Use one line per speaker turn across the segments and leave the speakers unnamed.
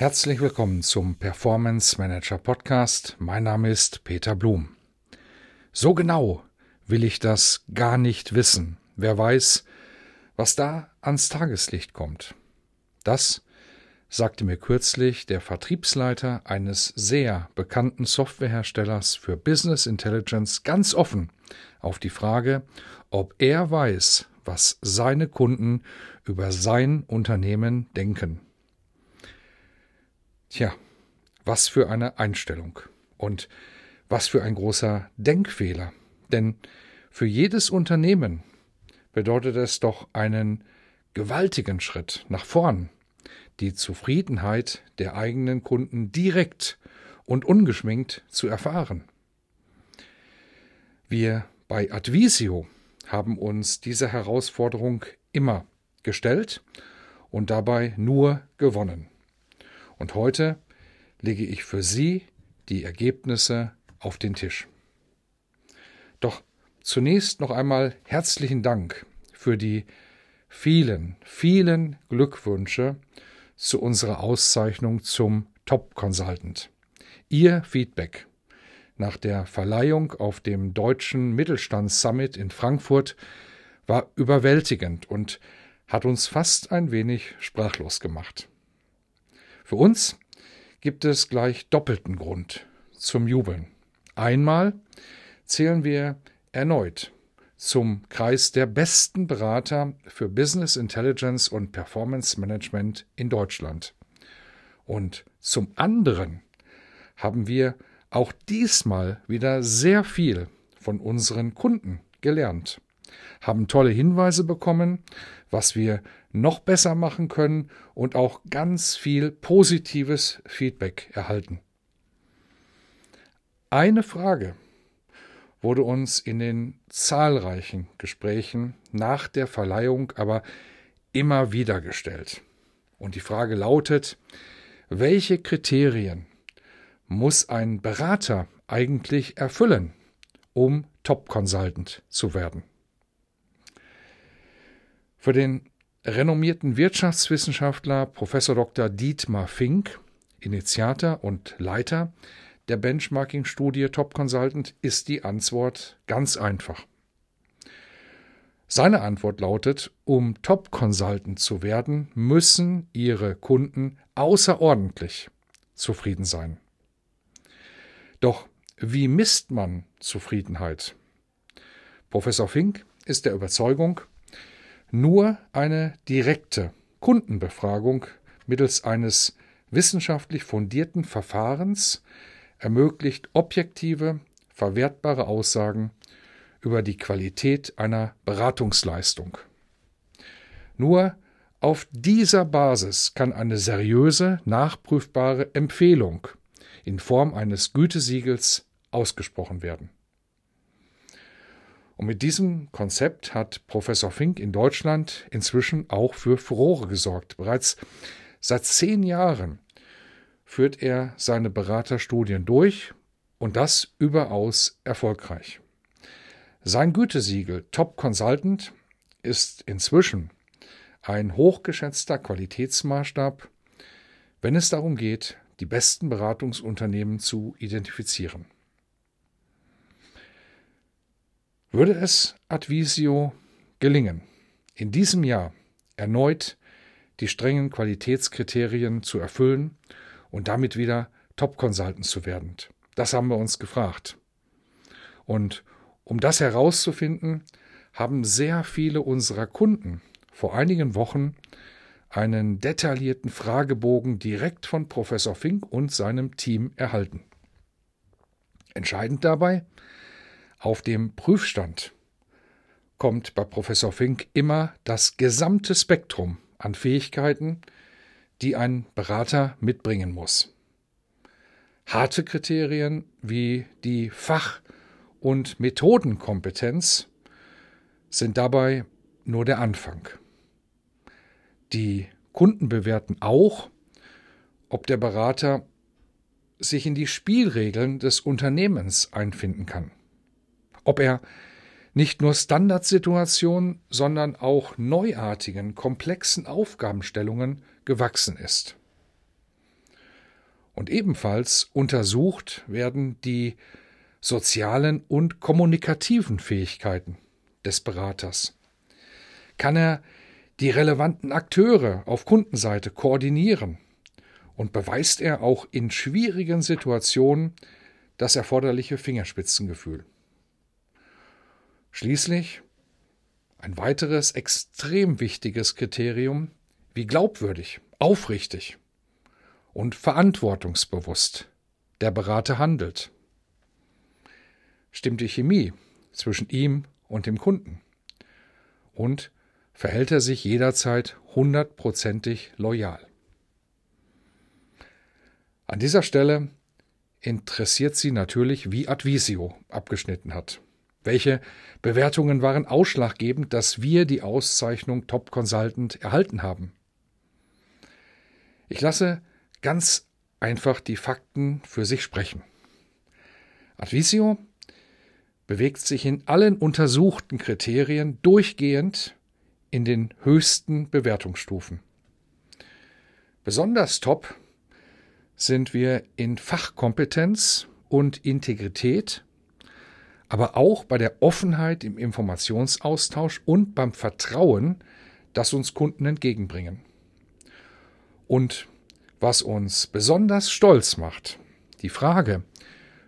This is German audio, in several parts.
Herzlich willkommen zum Performance Manager Podcast. Mein Name ist Peter Blum. So genau will ich das gar nicht wissen. Wer weiß, was da ans Tageslicht kommt. Das sagte mir kürzlich der Vertriebsleiter eines sehr bekannten Softwareherstellers für Business Intelligence ganz offen auf die Frage, ob er weiß, was seine Kunden über sein Unternehmen denken. Tja, was für eine Einstellung und was für ein großer Denkfehler. Denn für jedes Unternehmen bedeutet es doch einen gewaltigen Schritt nach vorn, die Zufriedenheit der eigenen Kunden direkt und ungeschminkt zu erfahren. Wir bei Advisio haben uns diese Herausforderung immer gestellt und dabei nur gewonnen. Und heute lege ich für Sie die Ergebnisse auf den Tisch. Doch zunächst noch einmal herzlichen Dank für die vielen, vielen Glückwünsche zu unserer Auszeichnung zum Top Consultant. Ihr Feedback nach der Verleihung auf dem Deutschen Mittelstandssummit in Frankfurt war überwältigend und hat uns fast ein wenig sprachlos gemacht. Für uns gibt es gleich doppelten Grund zum Jubeln. Einmal zählen wir erneut zum Kreis der besten Berater für Business Intelligence und Performance Management in Deutschland. Und zum anderen haben wir auch diesmal wieder sehr viel von unseren Kunden gelernt, haben tolle Hinweise bekommen, was wir noch besser machen können und auch ganz viel positives Feedback erhalten. Eine Frage wurde uns in den zahlreichen Gesprächen nach der Verleihung aber immer wieder gestellt. Und die Frage lautet, welche Kriterien muss ein Berater eigentlich erfüllen, um Top Consultant zu werden? Für den renommierten Wirtschaftswissenschaftler Prof. Dr. Dietmar Fink, Initiator und Leiter der Benchmarking-Studie Top Consultant, ist die Antwort ganz einfach. Seine Antwort lautet, um Top Consultant zu werden, müssen Ihre Kunden außerordentlich zufrieden sein. Doch wie misst man Zufriedenheit? Professor Fink ist der Überzeugung, nur eine direkte Kundenbefragung mittels eines wissenschaftlich fundierten Verfahrens ermöglicht objektive, verwertbare Aussagen über die Qualität einer Beratungsleistung. Nur auf dieser Basis kann eine seriöse, nachprüfbare Empfehlung in Form eines Gütesiegels ausgesprochen werden. Und mit diesem Konzept hat Professor Fink in Deutschland inzwischen auch für Furore gesorgt. Bereits seit zehn Jahren führt er seine Beraterstudien durch und das überaus erfolgreich. Sein Gütesiegel Top Consultant ist inzwischen ein hochgeschätzter Qualitätsmaßstab, wenn es darum geht, die besten Beratungsunternehmen zu identifizieren. Würde es Advisio gelingen, in diesem Jahr erneut die strengen Qualitätskriterien zu erfüllen und damit wieder Top-Consultant zu werden? Das haben wir uns gefragt. Und um das herauszufinden, haben sehr viele unserer Kunden vor einigen Wochen einen detaillierten Fragebogen direkt von Professor Fink und seinem Team erhalten. Entscheidend dabei, auf dem Prüfstand kommt bei Professor Fink immer das gesamte Spektrum an Fähigkeiten, die ein Berater mitbringen muss. Harte Kriterien wie die Fach- und Methodenkompetenz sind dabei nur der Anfang. Die Kunden bewerten auch, ob der Berater sich in die Spielregeln des Unternehmens einfinden kann, ob er nicht nur Standardsituationen, sondern auch neuartigen, komplexen Aufgabenstellungen gewachsen ist. Und ebenfalls untersucht werden die sozialen und kommunikativen Fähigkeiten des Beraters. Kann er die relevanten Akteure auf Kundenseite koordinieren und beweist er auch in schwierigen Situationen das erforderliche Fingerspitzengefühl. Schließlich ein weiteres extrem wichtiges Kriterium, wie glaubwürdig, aufrichtig und verantwortungsbewusst der Berater handelt. Stimmt die Chemie zwischen ihm und dem Kunden? Und verhält er sich jederzeit hundertprozentig loyal? An dieser Stelle interessiert Sie natürlich, wie Advisio abgeschnitten hat. Welche Bewertungen waren ausschlaggebend, dass wir die Auszeichnung Top Consultant erhalten haben? Ich lasse ganz einfach die Fakten für sich sprechen. Advisio bewegt sich in allen untersuchten Kriterien durchgehend in den höchsten Bewertungsstufen. Besonders top sind wir in Fachkompetenz und Integrität aber auch bei der Offenheit im Informationsaustausch und beim Vertrauen, das uns Kunden entgegenbringen. Und was uns besonders stolz macht, die Frage,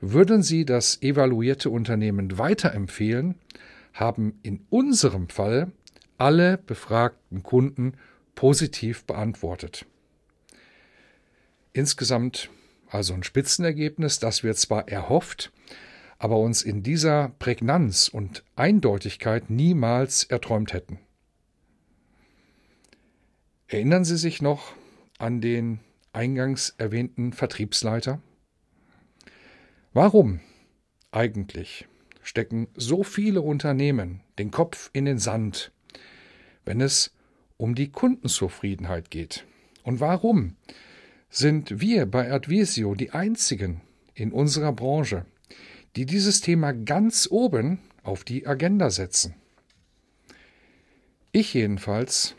würden Sie das evaluierte Unternehmen weiterempfehlen, haben in unserem Fall alle befragten Kunden positiv beantwortet. Insgesamt also ein Spitzenergebnis, das wir zwar erhofft, aber uns in dieser Prägnanz und Eindeutigkeit niemals erträumt hätten. Erinnern Sie sich noch an den eingangs erwähnten Vertriebsleiter? Warum eigentlich stecken so viele Unternehmen den Kopf in den Sand, wenn es um die Kundenzufriedenheit geht? Und warum sind wir bei Advisio die einzigen in unserer Branche, die dieses Thema ganz oben auf die Agenda setzen. Ich jedenfalls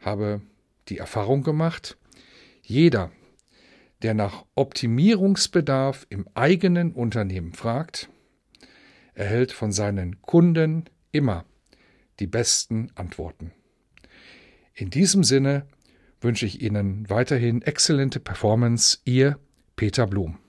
habe die Erfahrung gemacht, jeder, der nach Optimierungsbedarf im eigenen Unternehmen fragt, erhält von seinen Kunden immer die besten Antworten. In diesem Sinne wünsche ich Ihnen weiterhin exzellente Performance, Ihr Peter Blum.